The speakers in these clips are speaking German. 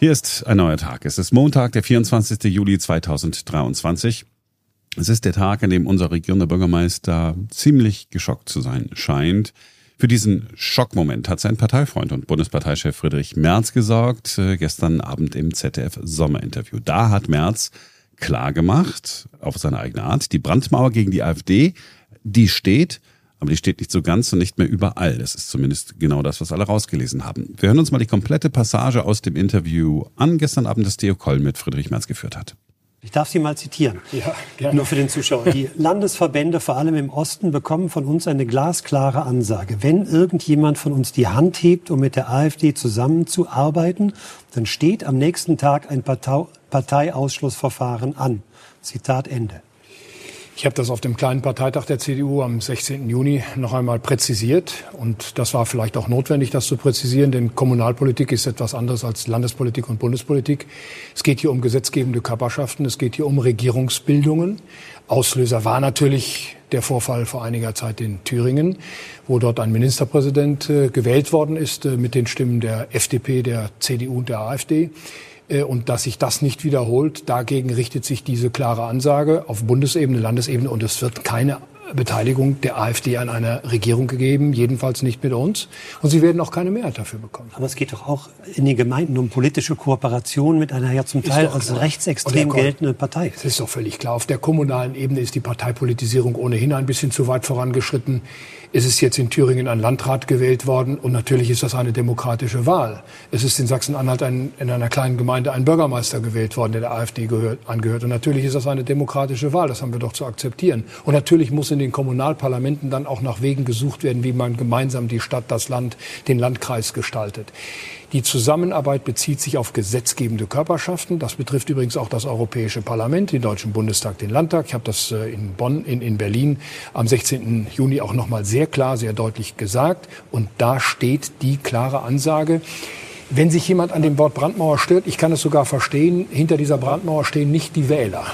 Hier ist ein neuer Tag. Es ist Montag, der 24. Juli 2023. Es ist der Tag, an dem unser regierender Bürgermeister ziemlich geschockt zu sein scheint. Für diesen Schockmoment hat sein Parteifreund und Bundesparteichef Friedrich Merz gesorgt, äh, gestern Abend im ZDF Sommerinterview. Da hat Merz klar gemacht, auf seine eigene Art, die Brandmauer gegen die AfD, die steht, aber die steht nicht so ganz und nicht mehr überall. Das ist zumindest genau das, was alle rausgelesen haben. Wir hören uns mal die komplette Passage aus dem Interview an, gestern Abend das Theo Koll mit Friedrich Merz geführt hat. Ich darf Sie mal zitieren. Ja, gerne. Nur für den Zuschauer. Die Landesverbände, vor allem im Osten, bekommen von uns eine glasklare Ansage. Wenn irgendjemand von uns die Hand hebt, um mit der AfD zusammenzuarbeiten, dann steht am nächsten Tag ein Parteiausschlussverfahren an. Zitat Ende. Ich habe das auf dem kleinen Parteitag der CDU am 16. Juni noch einmal präzisiert. Und das war vielleicht auch notwendig, das zu präzisieren, denn Kommunalpolitik ist etwas anderes als Landespolitik und Bundespolitik. Es geht hier um gesetzgebende Körperschaften, es geht hier um Regierungsbildungen. Auslöser war natürlich der Vorfall vor einiger Zeit in Thüringen, wo dort ein Ministerpräsident äh, gewählt worden ist äh, mit den Stimmen der FDP, der CDU und der AfD. Äh, und dass sich das nicht wiederholt, dagegen richtet sich diese klare Ansage auf Bundesebene, Landesebene und es wird keine Beteiligung der AfD an einer Regierung gegeben, jedenfalls nicht mit uns. Und sie werden auch keine Mehrheit dafür bekommen. Aber es geht doch auch in den Gemeinden um politische Kooperation mit einer ja zum Teil als rechtsextrem geltenden Partei. Es ist doch völlig klar. Auf der kommunalen Ebene ist die Parteipolitisierung ohnehin ein bisschen zu weit vorangeschritten ist es jetzt in Thüringen ein Landrat gewählt worden und natürlich ist das eine demokratische Wahl. Es ist in Sachsen-Anhalt in einer kleinen Gemeinde ein Bürgermeister gewählt worden, der der AfD gehört, angehört. Und natürlich ist das eine demokratische Wahl, das haben wir doch zu akzeptieren. Und natürlich muss in den Kommunalparlamenten dann auch nach Wegen gesucht werden, wie man gemeinsam die Stadt, das Land, den Landkreis gestaltet. Die Zusammenarbeit bezieht sich auf gesetzgebende Körperschaften. Das betrifft übrigens auch das Europäische Parlament, den Deutschen Bundestag, den Landtag. Ich habe das äh, in Bonn, in, in Berlin am 16. Juni auch noch mal sehr klar, sehr deutlich gesagt. Und da steht die klare Ansage, wenn sich jemand an dem Wort Brandmauer stört, ich kann es sogar verstehen, hinter dieser Brandmauer stehen nicht die Wähler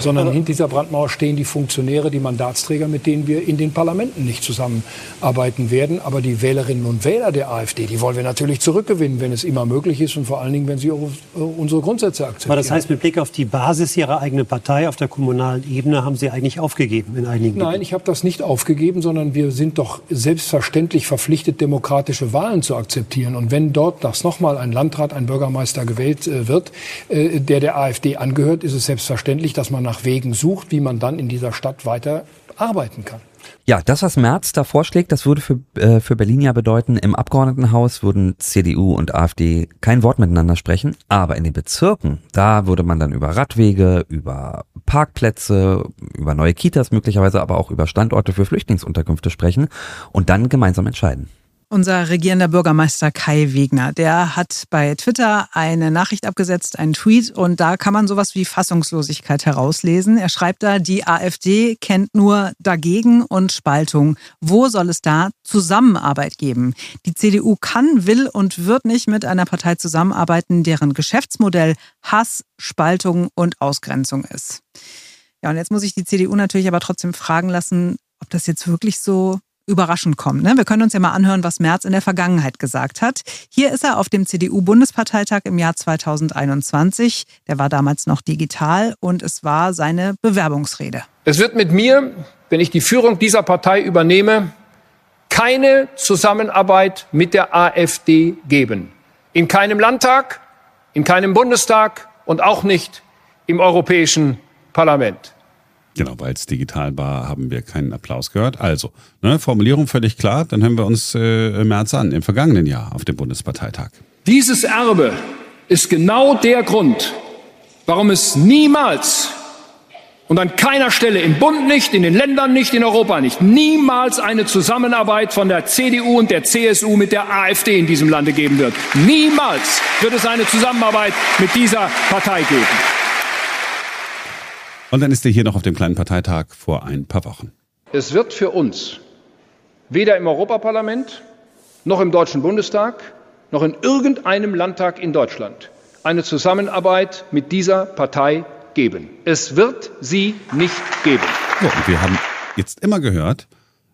sondern hinter dieser Brandmauer stehen die Funktionäre, die Mandatsträger, mit denen wir in den Parlamenten nicht zusammenarbeiten werden. Aber die Wählerinnen und Wähler der AfD, die wollen wir natürlich zurückgewinnen, wenn es immer möglich ist und vor allen Dingen, wenn sie unsere Grundsätze akzeptieren. Aber das heißt, mit Blick auf die Basis Ihrer eigenen Partei auf der kommunalen Ebene haben Sie eigentlich aufgegeben in einigen Nein, Gebieten. ich habe das nicht aufgegeben, sondern wir sind doch selbstverständlich verpflichtet, demokratische Wahlen zu akzeptieren. Und wenn dort das nochmal ein Landrat, ein Bürgermeister gewählt äh, wird, äh, der der AfD angehört, ist es selbstverständlich, dass man nach Wegen sucht, wie man dann in dieser Stadt weiter arbeiten kann. Ja, das, was Merz da vorschlägt, das würde für, äh, für Berlin ja bedeuten, im Abgeordnetenhaus würden CDU und AfD kein Wort miteinander sprechen, aber in den Bezirken, da würde man dann über Radwege, über Parkplätze, über neue Kitas möglicherweise, aber auch über Standorte für Flüchtlingsunterkünfte sprechen und dann gemeinsam entscheiden. Unser regierender Bürgermeister Kai Wegner, der hat bei Twitter eine Nachricht abgesetzt, einen Tweet und da kann man sowas wie Fassungslosigkeit herauslesen. Er schreibt da, die AfD kennt nur dagegen und Spaltung. Wo soll es da Zusammenarbeit geben? Die CDU kann, will und wird nicht mit einer Partei zusammenarbeiten, deren Geschäftsmodell Hass, Spaltung und Ausgrenzung ist. Ja, und jetzt muss ich die CDU natürlich aber trotzdem fragen lassen, ob das jetzt wirklich so überraschend kommen. Ne? Wir können uns ja mal anhören, was Merz in der Vergangenheit gesagt hat. Hier ist er auf dem CDU-Bundesparteitag im Jahr 2021. Der war damals noch digital und es war seine Bewerbungsrede. Es wird mit mir, wenn ich die Führung dieser Partei übernehme, keine Zusammenarbeit mit der AfD geben. In keinem Landtag, in keinem Bundestag und auch nicht im Europäischen Parlament. Genau, weil es digital war, haben wir keinen Applaus gehört. Also, ne, Formulierung völlig klar, dann hören wir uns äh, März an, im vergangenen Jahr auf dem Bundesparteitag. Dieses Erbe ist genau der Grund, warum es niemals und an keiner Stelle im Bund nicht, in den Ländern nicht, in Europa nicht, niemals eine Zusammenarbeit von der CDU und der CSU mit der AfD in diesem Lande geben wird. Niemals wird es eine Zusammenarbeit mit dieser Partei geben. Und dann ist er hier noch auf dem kleinen Parteitag vor ein paar Wochen. Es wird für uns weder im Europaparlament noch im Deutschen Bundestag noch in irgendeinem Landtag in Deutschland eine Zusammenarbeit mit dieser Partei geben. Es wird sie nicht geben. Ja, und wir haben jetzt immer gehört,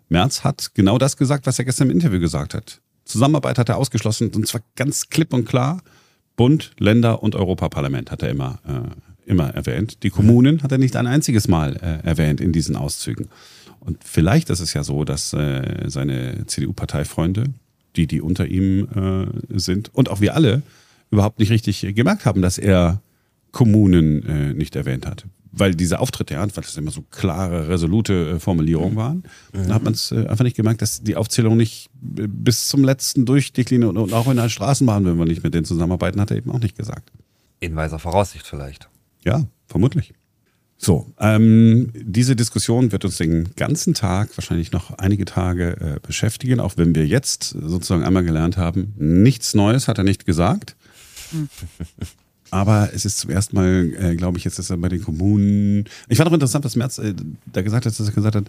Merz hat genau das gesagt, was er gestern im Interview gesagt hat. Zusammenarbeit hat er ausgeschlossen und zwar ganz klipp und klar Bund, Länder und Europaparlament hat er immer, äh, immer erwähnt. Die Kommunen hat er nicht ein einziges Mal äh, erwähnt in diesen Auszügen. Und vielleicht ist es ja so, dass äh, seine CDU-Parteifreunde, die, die unter ihm äh, sind, und auch wir alle überhaupt nicht richtig gemerkt haben, dass er Kommunen äh, nicht erwähnt hat. Weil diese Auftritte, ja, weil das immer so klare, resolute äh, Formulierungen waren, mhm. da hat man es äh, einfach nicht gemerkt, dass die Aufzählung nicht bis zum letzten durchdekliniert und auch in der Straßenbahn, wenn wir nicht mit denen zusammenarbeiten, hat er eben auch nicht gesagt. In weiser Voraussicht vielleicht. Ja, vermutlich. So, ähm, diese Diskussion wird uns den ganzen Tag, wahrscheinlich noch einige Tage äh, beschäftigen, auch wenn wir jetzt sozusagen einmal gelernt haben, nichts Neues hat er nicht gesagt. Aber es ist zum ersten Mal, äh, glaube ich, jetzt ist er bei den Kommunen. Ich fand auch interessant, was Merz äh, da gesagt hat, dass er gesagt hat,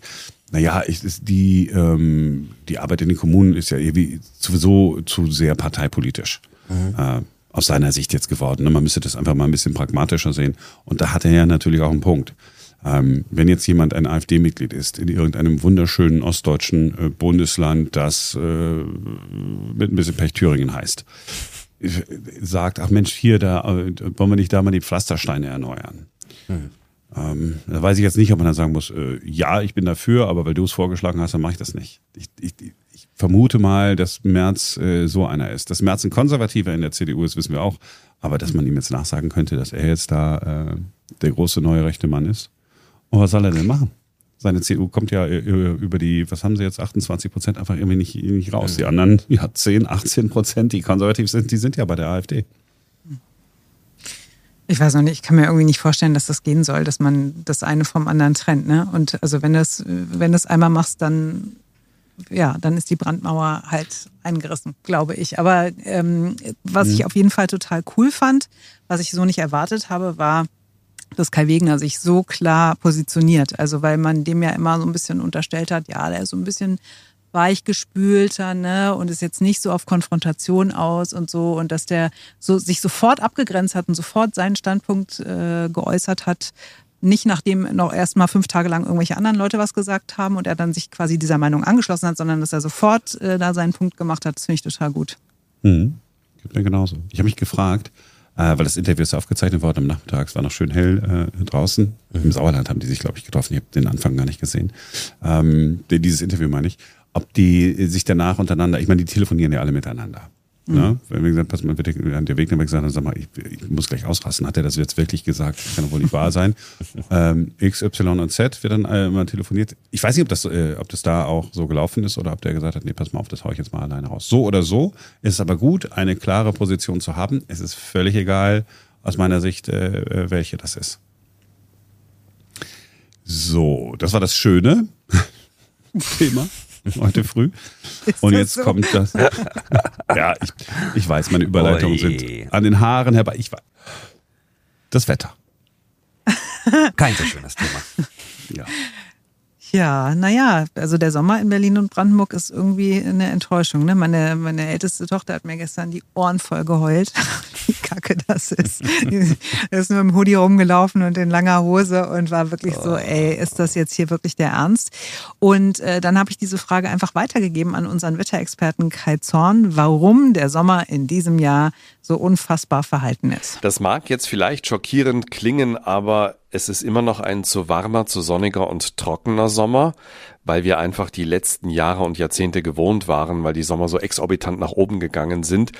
naja, ich, ist die, ähm, die Arbeit in den Kommunen ist ja irgendwie sowieso zu sehr parteipolitisch. Mhm. Aus seiner Sicht jetzt geworden. Ne? Man müsste das einfach mal ein bisschen pragmatischer sehen. Und da hat er ja natürlich auch einen Punkt. Ähm, wenn jetzt jemand ein AfD-Mitglied ist in irgendeinem wunderschönen ostdeutschen äh, Bundesland, das äh, mit ein bisschen Pech Thüringen heißt, sagt, ach Mensch, hier, da äh, wollen wir nicht da mal die Pflastersteine erneuern. Hm. Ähm, da weiß ich jetzt nicht, ob man dann sagen muss, ja, ich bin dafür, aber weil du es vorgeschlagen hast, dann mache ich das nicht. Ich, ich, ich vermute mal, dass Merz äh, so einer ist. Dass Merz ein Konservativer in der CDU ist, wissen wir auch. Aber dass man ihm jetzt nachsagen könnte, dass er jetzt da äh, der große neue rechte Mann ist. Und was soll er denn machen? Seine CDU kommt ja äh, über die, was haben sie jetzt, 28 Prozent einfach irgendwie nicht, nicht raus. Die anderen, ja, 10, 18 Prozent, die konservativ sind, die sind ja bei der AfD. Ich weiß noch nicht, ich kann mir irgendwie nicht vorstellen, dass das gehen soll, dass man das eine vom anderen trennt. Ne? Und also wenn das, wenn das einmal machst, dann ja, dann ist die Brandmauer halt eingerissen, glaube ich. Aber ähm, was mhm. ich auf jeden Fall total cool fand, was ich so nicht erwartet habe, war, dass Kai Wegner sich so klar positioniert. Also weil man dem ja immer so ein bisschen unterstellt hat, ja, der ist so ein bisschen weichgespülter, ne, und ist jetzt nicht so auf Konfrontation aus und so und dass der so sich sofort abgegrenzt hat und sofort seinen Standpunkt äh, geäußert hat, nicht nachdem noch erst mal fünf Tage lang irgendwelche anderen Leute was gesagt haben und er dann sich quasi dieser Meinung angeschlossen hat, sondern dass er sofort äh, da seinen Punkt gemacht hat. Finde ich total gut. Mhm. Geht mir genauso. Ich habe mich gefragt, äh, weil das Interview ist aufgezeichnet worden am Nachmittag, es war noch schön hell äh, draußen. Mhm. Im Sauerland haben die sich, glaube ich, getroffen. Ich habe den Anfang gar nicht gesehen. Ähm, dieses Interview meine ich. Ob die sich danach untereinander, ich meine, die telefonieren ja alle miteinander. Mhm. Ne? Wenn wir gesagt, pass mal, bitte, der Weg gesagt hat, sag mal, ich, ich, muss gleich ausrasten. Hat er das jetzt wirklich gesagt? Kann wohl nicht wahr sein. ähm, X, Y und Z wird dann äh, mal telefoniert. Ich weiß nicht, ob das, äh, ob das da auch so gelaufen ist oder ob der gesagt hat, nee, pass mal auf, das hau ich jetzt mal alleine raus. So oder so ist es aber gut, eine klare Position zu haben. Es ist völlig egal, aus meiner Sicht, äh, äh welche das ist. So, das war das schöne Thema heute früh. Ist und jetzt so? kommt das. ja, ich, ich weiß, meine Überleitungen Oje. sind an den Haaren herbei. Ich weiß. Das Wetter. Kein so schönes Thema. Ja. Ja, naja, also der Sommer in Berlin und Brandenburg ist irgendwie eine Enttäuschung. Ne? Meine, meine älteste Tochter hat mir gestern die Ohren voll geheult, wie kacke das ist. Die ist nur im Hoodie rumgelaufen und in langer Hose und war wirklich so, ey, ist das jetzt hier wirklich der Ernst? Und äh, dann habe ich diese Frage einfach weitergegeben an unseren Wetterexperten Kai Zorn, warum der Sommer in diesem Jahr so unfassbar verhalten ist. Das mag jetzt vielleicht schockierend klingen, aber es ist immer noch ein zu warmer, zu sonniger und trockener Sommer, weil wir einfach die letzten Jahre und Jahrzehnte gewohnt waren, weil die Sommer so exorbitant nach oben gegangen sind.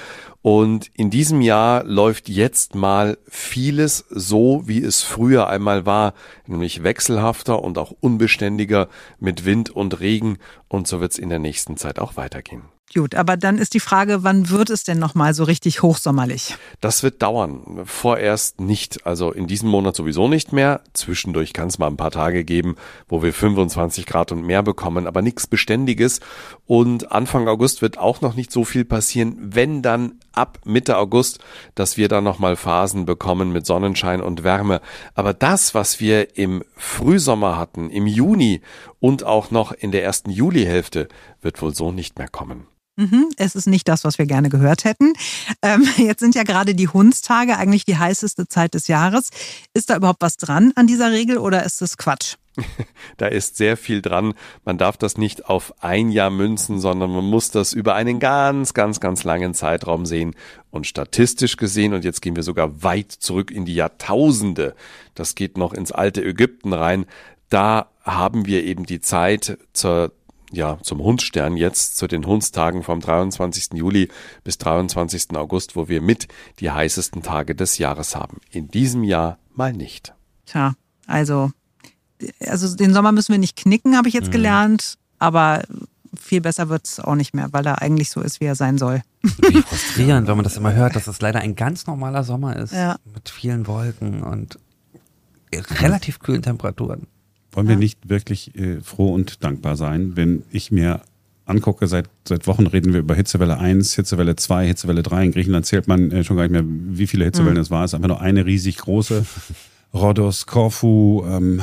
Und in diesem Jahr läuft jetzt mal vieles so, wie es früher einmal war, nämlich wechselhafter und auch unbeständiger mit Wind und Regen. Und so wird es in der nächsten Zeit auch weitergehen. Gut, aber dann ist die Frage, wann wird es denn nochmal so richtig hochsommerlich? Das wird dauern. Vorerst nicht. Also in diesem Monat sowieso nicht mehr. Zwischendurch kann es mal ein paar Tage geben, wo wir 25 Grad und mehr bekommen, aber nichts Beständiges. Und Anfang August wird auch noch nicht so viel passieren, wenn dann ab Mitte August, dass wir dann nochmal Phasen bekommen mit Sonnenschein und Wärme. Aber das, was wir im Frühsommer hatten, im Juni und auch noch in der ersten Julihälfte, wird wohl so nicht mehr kommen. Mhm, es ist nicht das, was wir gerne gehört hätten. Ähm, jetzt sind ja gerade die Hundstage eigentlich die heißeste Zeit des Jahres. Ist da überhaupt was dran an dieser Regel oder ist das Quatsch? da ist sehr viel dran. Man darf das nicht auf ein Jahr münzen, sondern man muss das über einen ganz, ganz, ganz langen Zeitraum sehen. Und statistisch gesehen, und jetzt gehen wir sogar weit zurück in die Jahrtausende, das geht noch ins alte Ägypten rein, da haben wir eben die Zeit zur ja, zum Hundstern jetzt, zu den Hundstagen vom 23. Juli bis 23. August, wo wir mit die heißesten Tage des Jahres haben. In diesem Jahr mal nicht. Tja, also, also den Sommer müssen wir nicht knicken, habe ich jetzt mhm. gelernt, aber viel besser wird es auch nicht mehr, weil er eigentlich so ist, wie er sein soll. Wie frustrierend, wenn man das immer hört, dass es leider ein ganz normaler Sommer ist. Ja. Mit vielen Wolken und relativ kühlen Temperaturen. Wollen wir nicht wirklich äh, froh und dankbar sein, wenn ich mir angucke, seit, seit Wochen reden wir über Hitzewelle 1, Hitzewelle 2, Hitzewelle 3. In Griechenland zählt man äh, schon gar nicht mehr, wie viele Hitzewellen mhm. es war. Es ist einfach nur eine riesig große. Rhodos, Korfu, ähm,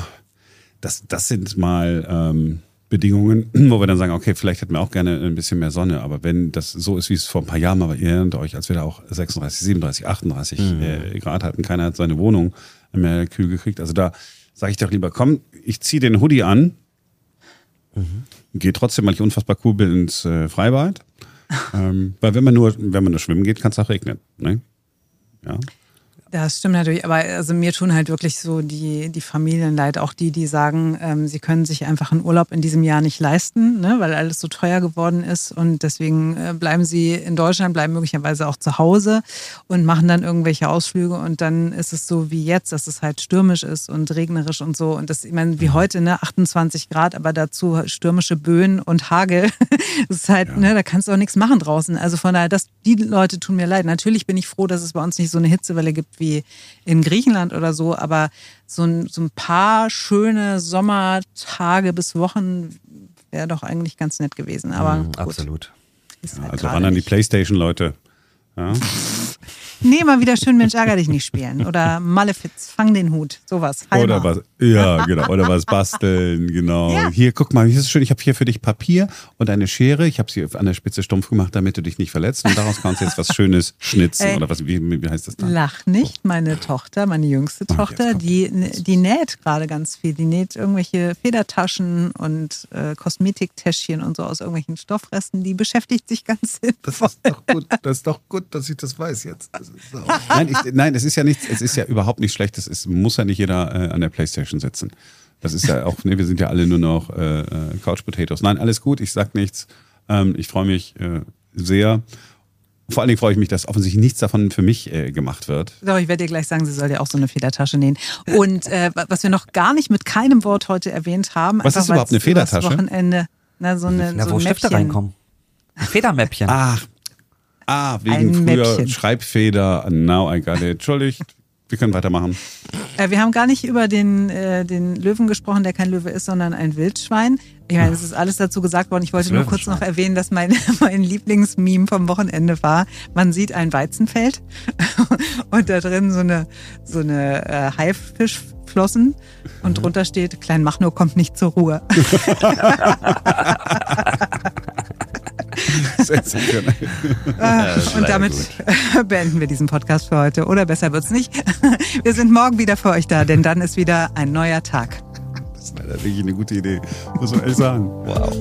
das, das sind mal ähm, Bedingungen, wo wir dann sagen, okay, vielleicht hätten wir auch gerne ein bisschen mehr Sonne, aber wenn das so ist, wie es vor ein paar Jahren war, ihr erinnert euch, als wir da auch 36, 37, 38 mhm. äh, Grad hatten, keiner hat seine Wohnung mehr kühl gekriegt. Also da sage ich doch lieber, komm, ich ziehe den Hoodie an, mhm. gehe trotzdem, weil ich unfassbar cool bin, ins äh, Freibad. ähm, weil wenn man nur, wenn man nur schwimmen geht, kann es auch regnen. Ne? Ja. Das stimmt natürlich, aber also mir tun halt wirklich so die, die Familien leid, auch die, die sagen, ähm, sie können sich einfach einen Urlaub in diesem Jahr nicht leisten, ne, weil alles so teuer geworden ist und deswegen äh, bleiben sie in Deutschland, bleiben möglicherweise auch zu Hause und machen dann irgendwelche Ausflüge und dann ist es so wie jetzt, dass es halt stürmisch ist und regnerisch und so und das, ich meine, wie heute, ne, 28 Grad, aber dazu stürmische Böen und Hagel, das ist halt, ja. ne, da kannst du auch nichts machen draußen. Also von daher, das, die Leute tun mir leid. Natürlich bin ich froh, dass es bei uns nicht so eine Hitzewelle gibt wie in Griechenland oder so, aber so ein, so ein paar schöne Sommertage bis Wochen wäre doch eigentlich ganz nett gewesen. Aber mm, absolut. Halt also ran an die Playstation-Leute. Ja. Nee, mal wieder schön Mensch, ärger dich nicht spielen. Oder Malefiz, fang den Hut. Sowas. Halber. Oder was, ja, genau. Oder was basteln, genau. Ja. Hier, guck mal, hier ist schön. Ich habe hier für dich Papier und eine Schere. Ich habe sie an der Spitze stumpf gemacht, damit du dich nicht verletzt. Und daraus kannst du jetzt was Schönes schnitzen. Ey, oder was, wie, wie heißt das dann? Lach nicht. Meine Tochter, meine jüngste Tochter, die, die näht gerade ganz viel. Die näht irgendwelche Federtaschen und äh, Kosmetiktäschchen und so aus irgendwelchen Stoffresten. Die beschäftigt sich ganz sinnvoll. Das ist doch gut. Das ist doch gut, dass ich das weiß jetzt. Das nein, ich, nein, es ist ja nichts, es ist ja überhaupt nicht schlecht. Es ist, muss ja nicht jeder äh, an der Playstation sitzen. Das ist ja auch, ne, wir sind ja alle nur noch äh, äh, Couch Potatoes. Nein, alles gut, ich sag nichts. Ähm, ich freue mich äh, sehr. Vor allen Dingen freue ich mich, dass offensichtlich nichts davon für mich äh, gemacht wird. Doch, ich werde dir gleich sagen, sie soll ja auch so eine Federtasche nähen. Und äh, was wir noch gar nicht mit keinem Wort heute erwähnt haben. Was ist überhaupt eine Federtasche? Wochenende, na, so eine, na, so wo Stifte reinkommen. Federmäppchen. Ach, Ah, wegen Ein früher Mäppchen. Schreibfeder. Now I got it. Entschuldigt. Wir können weitermachen. Äh, wir haben gar nicht über den, äh, den Löwen gesprochen, der kein Löwe ist, sondern ein Wildschwein. Ich meine, es ist alles dazu gesagt worden. Ich wollte nur kurz noch erwähnen, dass mein, mein Lieblingsmeme vom Wochenende war, man sieht ein Weizenfeld und da drin so eine, so eine äh, Haifischflossen und drunter steht, Klein Machno kommt nicht zur Ruhe. Sensationell. Ah, und damit gut. beenden wir diesen Podcast für heute. Oder besser wird's nicht. Wir sind morgen wieder für euch da, denn dann ist wieder ein neuer Tag. Das ist leider wirklich eine gute Idee, muss man ehrlich sagen. Wow.